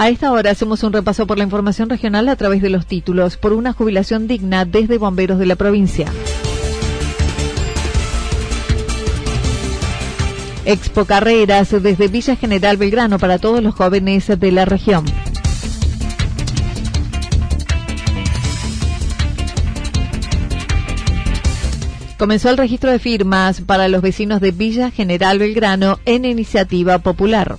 A esta hora hacemos un repaso por la información regional a través de los títulos por una jubilación digna desde bomberos de la provincia. Expo Carreras desde Villa General Belgrano para todos los jóvenes de la región. Comenzó el registro de firmas para los vecinos de Villa General Belgrano en iniciativa popular.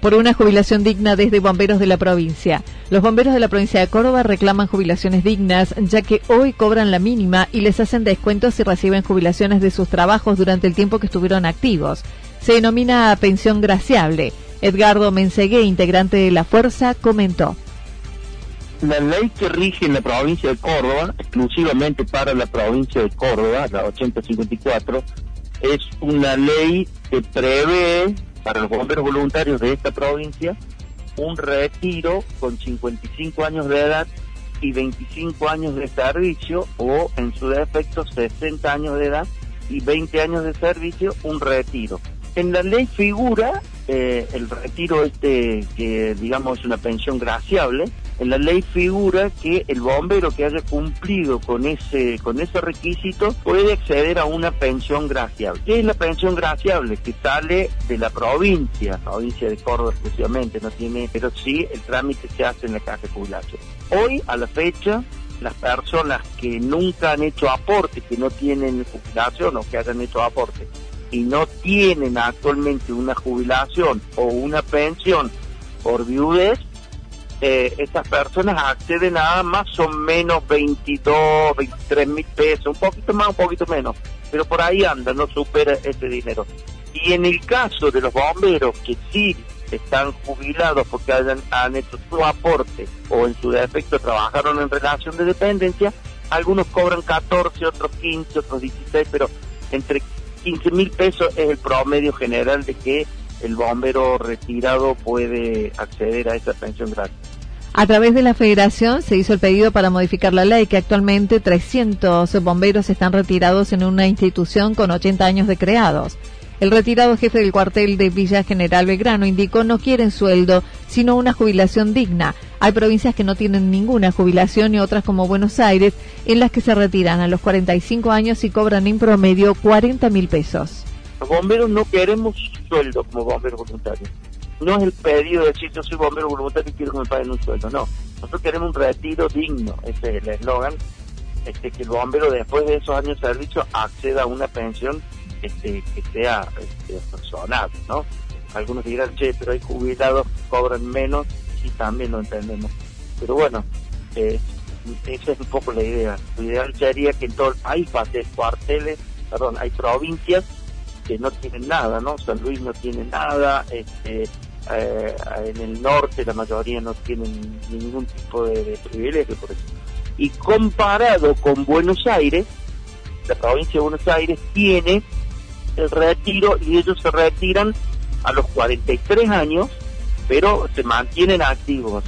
Por una jubilación digna desde bomberos de la provincia. Los bomberos de la provincia de Córdoba reclaman jubilaciones dignas, ya que hoy cobran la mínima y les hacen descuentos si reciben jubilaciones de sus trabajos durante el tiempo que estuvieron activos. Se denomina pensión graciable. Edgardo Mensegué, integrante de la Fuerza, comentó. La ley que rige en la provincia de Córdoba, exclusivamente para la provincia de Córdoba, la 8054, es una ley que prevé para los bomberos voluntarios de esta provincia un retiro con 55 años de edad y 25 años de servicio o en su defecto 60 años de edad y 20 años de servicio un retiro. En la ley figura eh, el retiro este que digamos es una pensión graciable en la ley figura que el bombero que haya cumplido con ese con ese requisito puede acceder a una pensión graciable. ¿Qué es la pensión graciable? Que sale de la provincia, provincia de Córdoba exclusivamente, no tiene, pero sí el trámite se hace en la caja de jubilación. Hoy, a la fecha, las personas que nunca han hecho aporte, que no tienen jubilación o que hayan hecho aporte y no tienen actualmente una jubilación o una pensión por viudez, eh, estas personas acceden a más o menos 22, 23 mil pesos, un poquito más, un poquito menos, pero por ahí anda, no supera ese dinero. Y en el caso de los bomberos que sí están jubilados porque han, hecho su aporte o en su defecto trabajaron en relación de dependencia, algunos cobran 14, otros 15, otros 16, pero entre 15 mil pesos es el promedio general de que el bombero retirado puede acceder a esa pensión gratis. A través de la federación se hizo el pedido para modificar la ley que actualmente 300 bomberos están retirados en una institución con 80 años de creados. El retirado jefe del cuartel de Villa General Belgrano indicó no quieren sueldo, sino una jubilación digna. Hay provincias que no tienen ninguna jubilación y otras como Buenos Aires en las que se retiran a los 45 años y cobran en promedio 40 mil pesos. Los bomberos no queremos sueldo como bomberos voluntarios no es el pedido de decir yo soy bombero voluntario y quiero que me paguen un sueldo, no. Nosotros queremos un retiro digno, ese es el eslogan, este, que el bombero después de esos años de servicio acceda a una pensión este, que sea este, razonable, ¿no? Algunos dirán, che, pero hay jubilados que cobran menos, y también lo entendemos. Pero bueno, eh, esa es un poco la idea. Lo ideal sería que en todo el país pase cuarteles, perdón, hay provincias que no tienen nada, ¿no? San Luis no tiene nada, este, eh, en el norte la mayoría no tienen ningún tipo de, privilegio, por ejemplo. y comparado con Buenos Aires, la provincia de Buenos Aires tiene el retiro y ellos se retiran a los 43 años, pero se mantienen activos.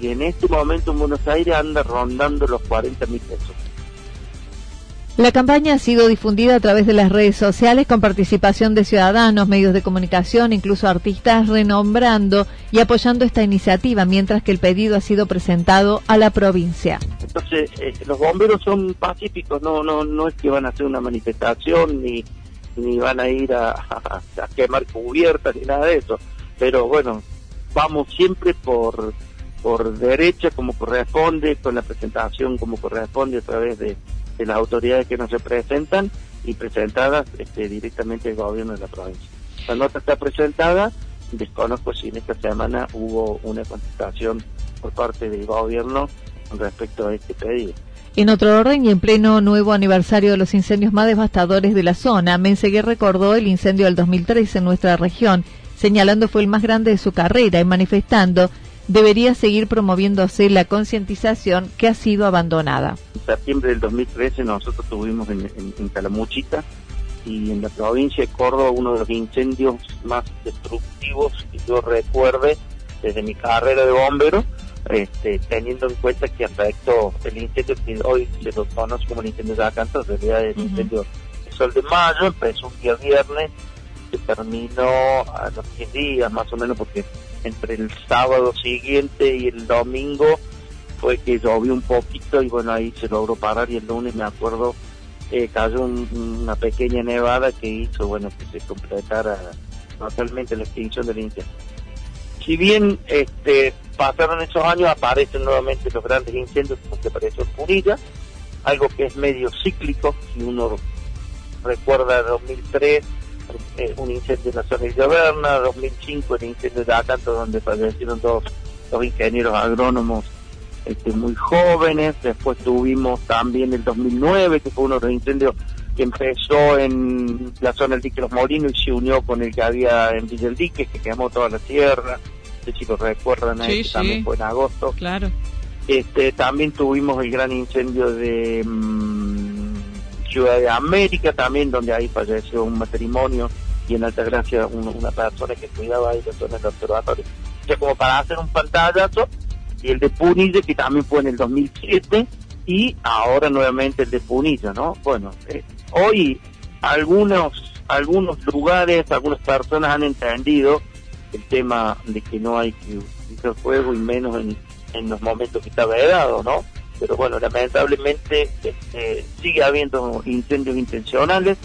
Y en este momento en Buenos Aires anda rondando los 40 mil pesos. La campaña ha sido difundida a través de las redes sociales con participación de ciudadanos, medios de comunicación, incluso artistas renombrando y apoyando esta iniciativa, mientras que el pedido ha sido presentado a la provincia. Entonces, eh, los bomberos son pacíficos, no, no, no es que van a hacer una manifestación ni, ni van a ir a, a quemar cubiertas ni nada de eso, pero bueno, vamos siempre por por derecha como corresponde, con la presentación como corresponde a través de de las autoridades que nos representan y presentadas este, directamente al gobierno de la provincia. La nota está presentada, desconozco si en esta semana hubo una contestación por parte del gobierno respecto a este pedido. En otro orden y en pleno nuevo aniversario de los incendios más devastadores de la zona, Menseguer recordó el incendio del 2013 en nuestra región, señalando fue el más grande de su carrera y manifestando debería seguir promoviéndose la concientización que ha sido abandonada. En septiembre del 2013 nosotros tuvimos en, Calamuchita y en la provincia de Córdoba uno de los incendios más destructivos que yo recuerde desde mi carrera de bombero, este, teniendo en cuenta que afectó el incendio que hoy se lo conoce como el incendio de Acanto, en realidad el incendio de Sol de Mayo, empezó un día viernes, se terminó a los 10 días más o menos porque entre el sábado siguiente y el domingo fue que llovió un poquito y bueno, ahí se logró parar y el lunes me acuerdo eh, cayó una pequeña nevada que hizo bueno que se completara totalmente la extinción del incendio. Si bien este pasaron esos años, aparecen nuevamente los grandes incendios como que apareció en Punilla, algo que es medio cíclico, si uno recuerda 2003 eh, un incendio en la zona de Llaverna, 2005 el incendio de Acanto donde fallecieron dos, dos ingenieros agrónomos este, muy jóvenes, después tuvimos también el 2009 que fue uno de los incendios que empezó en la zona del dique Los Molinos y se unió con el que había en Villa del Dique, que quemó toda la tierra, no sé si lo recuerdan, también fue en agosto. Claro. Este, también tuvimos el gran incendio de... Mm, Ciudad de América también, donde ahí falleció un matrimonio y en Altagracia una persona que cuidaba ahí zona del observatorio. O como para hacer un pantallazo, y el de Punilla, que también fue en el 2007, y ahora nuevamente el de Punilla, ¿no? Bueno, eh, hoy algunos, algunos lugares, algunas personas han entendido el tema de que no hay que utilizar fuego y menos en, en los momentos que está vedado, ¿no? Pero bueno, lamentablemente este, sigue habiendo incendios intencionales.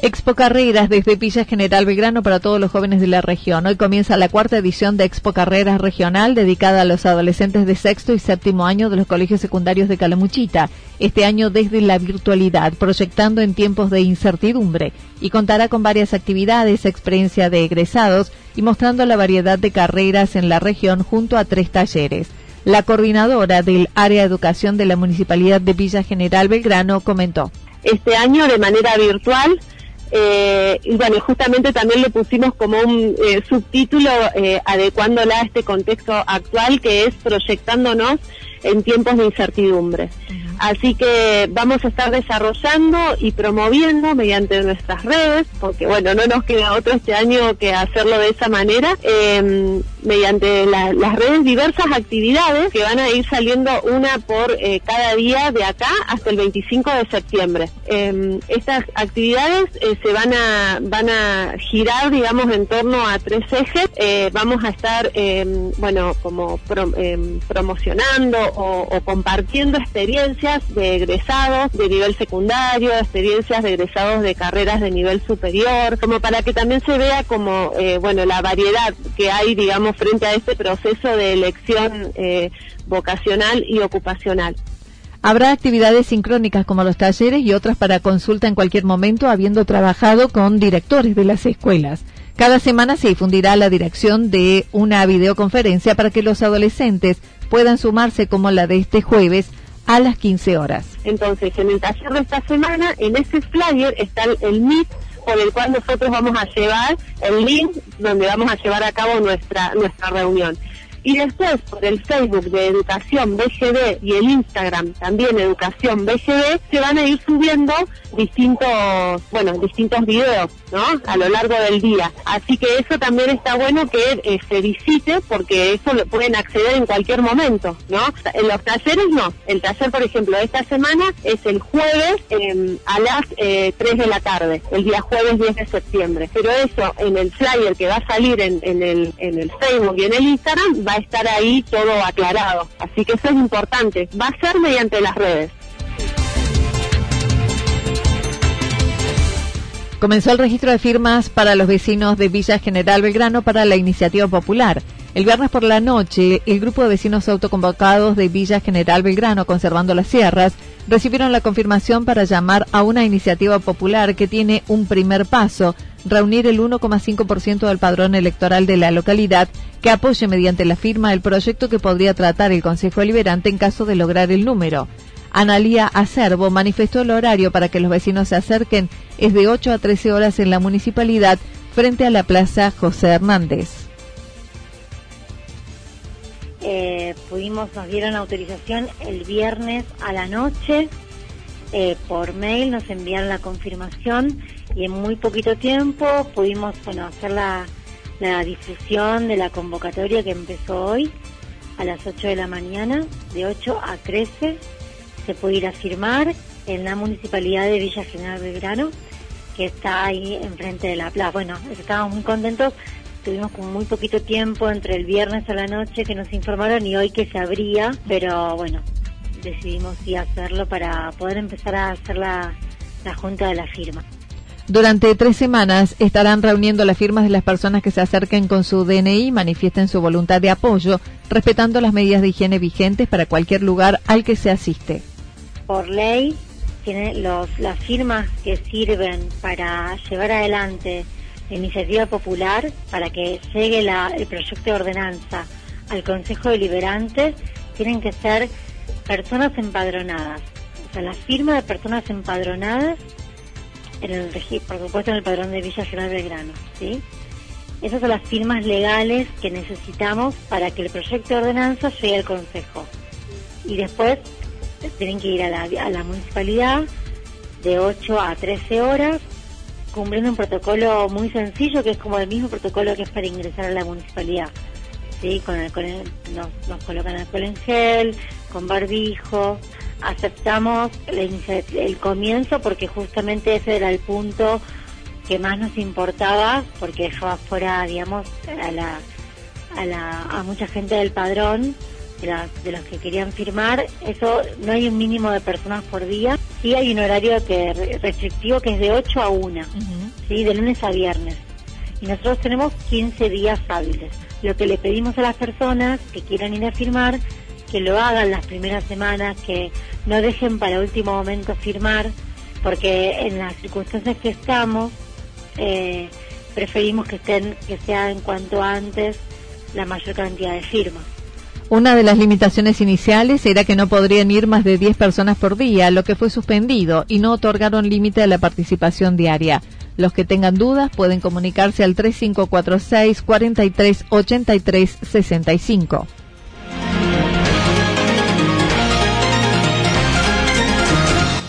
Expo Carreras desde Villa General Belgrano para todos los jóvenes de la región. Hoy comienza la cuarta edición de Expo Carreras Regional dedicada a los adolescentes de sexto y séptimo año de los colegios secundarios de Calamuchita. Este año desde la virtualidad, proyectando en tiempos de incertidumbre y contará con varias actividades, experiencia de egresados y mostrando la variedad de carreras en la región junto a tres talleres. La coordinadora del área de educación de la Municipalidad de Villa General Belgrano comentó. Este año de manera virtual eh, y bueno, justamente también le pusimos como un eh, subtítulo eh, adecuándola a este contexto actual que es proyectándonos en tiempos de incertidumbre. Así que vamos a estar desarrollando y promoviendo mediante nuestras redes, porque bueno, no nos queda otro este año que hacerlo de esa manera, em, mediante las redes diversas actividades que van a ir saliendo una por eh, cada día de acá hasta el 25 de septiembre. Em, estas actividades eh, se van a, van a girar, digamos, en torno a tres ejes. Eh, vamos a estar, em, bueno, como promocionando o compartiendo experiencias de egresados de nivel secundario, experiencias de egresados de carreras de nivel superior, como para que también se vea como, eh, bueno, la variedad que hay, digamos, frente a este proceso de elección eh, vocacional y ocupacional. Habrá actividades sincrónicas como los talleres y otras para consulta en cualquier momento, habiendo trabajado con directores de las escuelas. Cada semana se difundirá la dirección de una videoconferencia para que los adolescentes puedan sumarse como la de este jueves a las 15 horas. Entonces, en el taller de esta semana, en ese flyer está el, Meet por el cual nosotros vamos a llevar el link donde vamos a llevar a cabo nuestra, nuestra reunión. Y después por el Facebook de Educación BGD y el Instagram también Educación BGD se van a ir subiendo distintos, bueno, distintos videos, ¿no? A lo largo del día. Así que eso también está bueno que eh, se visite porque eso lo pueden acceder en cualquier momento, ¿no? En los talleres no. El taller, por ejemplo, de esta semana es el jueves em, a las eh, 3 de la tarde, el día jueves 10 de septiembre. Pero eso en el flyer que va a salir en, en, el, en el Facebook y en el Instagram va a estar ahí todo aclarado. Así que eso es importante. Va a ser mediante las redes. Comenzó el registro de firmas para los vecinos de Villa General Belgrano para la iniciativa popular. El viernes por la noche, el grupo de vecinos autoconvocados de Villa General Belgrano, conservando las sierras, recibieron la confirmación para llamar a una iniciativa popular que tiene un primer paso, reunir el 1,5% del padrón electoral de la localidad que apoye mediante la firma el proyecto que podría tratar el Consejo Liberante en caso de lograr el número. Analía Acervo manifestó el horario para que los vecinos se acerquen es de 8 a 13 horas en la municipalidad frente a la Plaza José Hernández. Eh, pudimos, nos dieron autorización el viernes a la noche, eh, por mail nos enviaron la confirmación y en muy poquito tiempo pudimos bueno, hacer la, la difusión de la convocatoria que empezó hoy a las 8 de la mañana, de 8 a 13 se puede ir a firmar en la municipalidad de Villa General Belgrano, que está ahí enfrente de la plaza. Bueno, estábamos muy contentos, tuvimos con muy poquito tiempo entre el viernes a la noche que nos informaron y hoy que se abría, pero bueno, decidimos sí hacerlo para poder empezar a hacer la, la junta de la firma. Durante tres semanas estarán reuniendo las firmas de las personas que se acerquen con su DNI y manifiesten su voluntad de apoyo, respetando las medidas de higiene vigentes para cualquier lugar al que se asiste por ley los, las firmas que sirven para llevar adelante la iniciativa popular para que llegue la, el proyecto de ordenanza al Consejo Deliberante tienen que ser personas empadronadas. O sea, la firma de personas empadronadas en el por supuesto en el padrón de Villa General Belgrano, ¿sí? Esas son las firmas legales que necesitamos para que el proyecto de ordenanza llegue al Consejo. Y después tienen que ir a la, municipalidad de 8 a 13 horas, cumpliendo un protocolo muy sencillo que es como el mismo protocolo que es para ingresar a la municipalidad. ¿sí? Con el, nos, nos colocan alcohol en gel, con barbijo, aceptamos el comienzo porque justamente ese era el punto que más nos importaba porque dejaba fuera, digamos, a la, a, la, a mucha gente del padrón de, los que querían firmar, eso no hay un mínimo de personas por día, sí hay un horario que restrictivo que es de 8 a 1, ¿sí? de lunes a viernes. Y nosotros tenemos 15 días hábiles. Lo que le pedimos a las personas que quieran ir a firmar, que lo hagan las primeras semanas, que no dejen para último momento firmar, porque en las circunstancias que estamos, eh, preferimos que estén, que sea en cuanto antes la mayor cantidad de firmas. Una de las limitaciones iniciales era que no podrían ir más de 10 personas por día, lo que fue suspendido y no otorgaron límite a la participación diaria. Los que tengan dudas pueden comunicarse al 3546 43 83 65.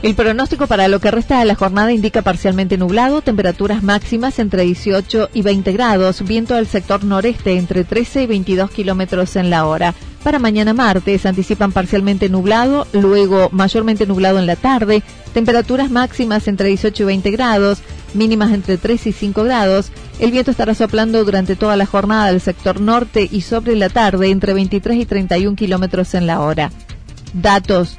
El pronóstico para lo que resta de la jornada indica parcialmente nublado, temperaturas máximas entre 18 y 20 grados, viento del sector noreste entre 13 y 22 kilómetros en la hora. Para mañana martes anticipan parcialmente nublado, luego mayormente nublado en la tarde, temperaturas máximas entre 18 y 20 grados, mínimas entre 3 y 5 grados. El viento estará soplando durante toda la jornada del sector norte y sobre la tarde entre 23 y 31 kilómetros en la hora. Datos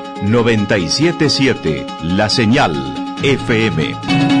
977 La Señal FM.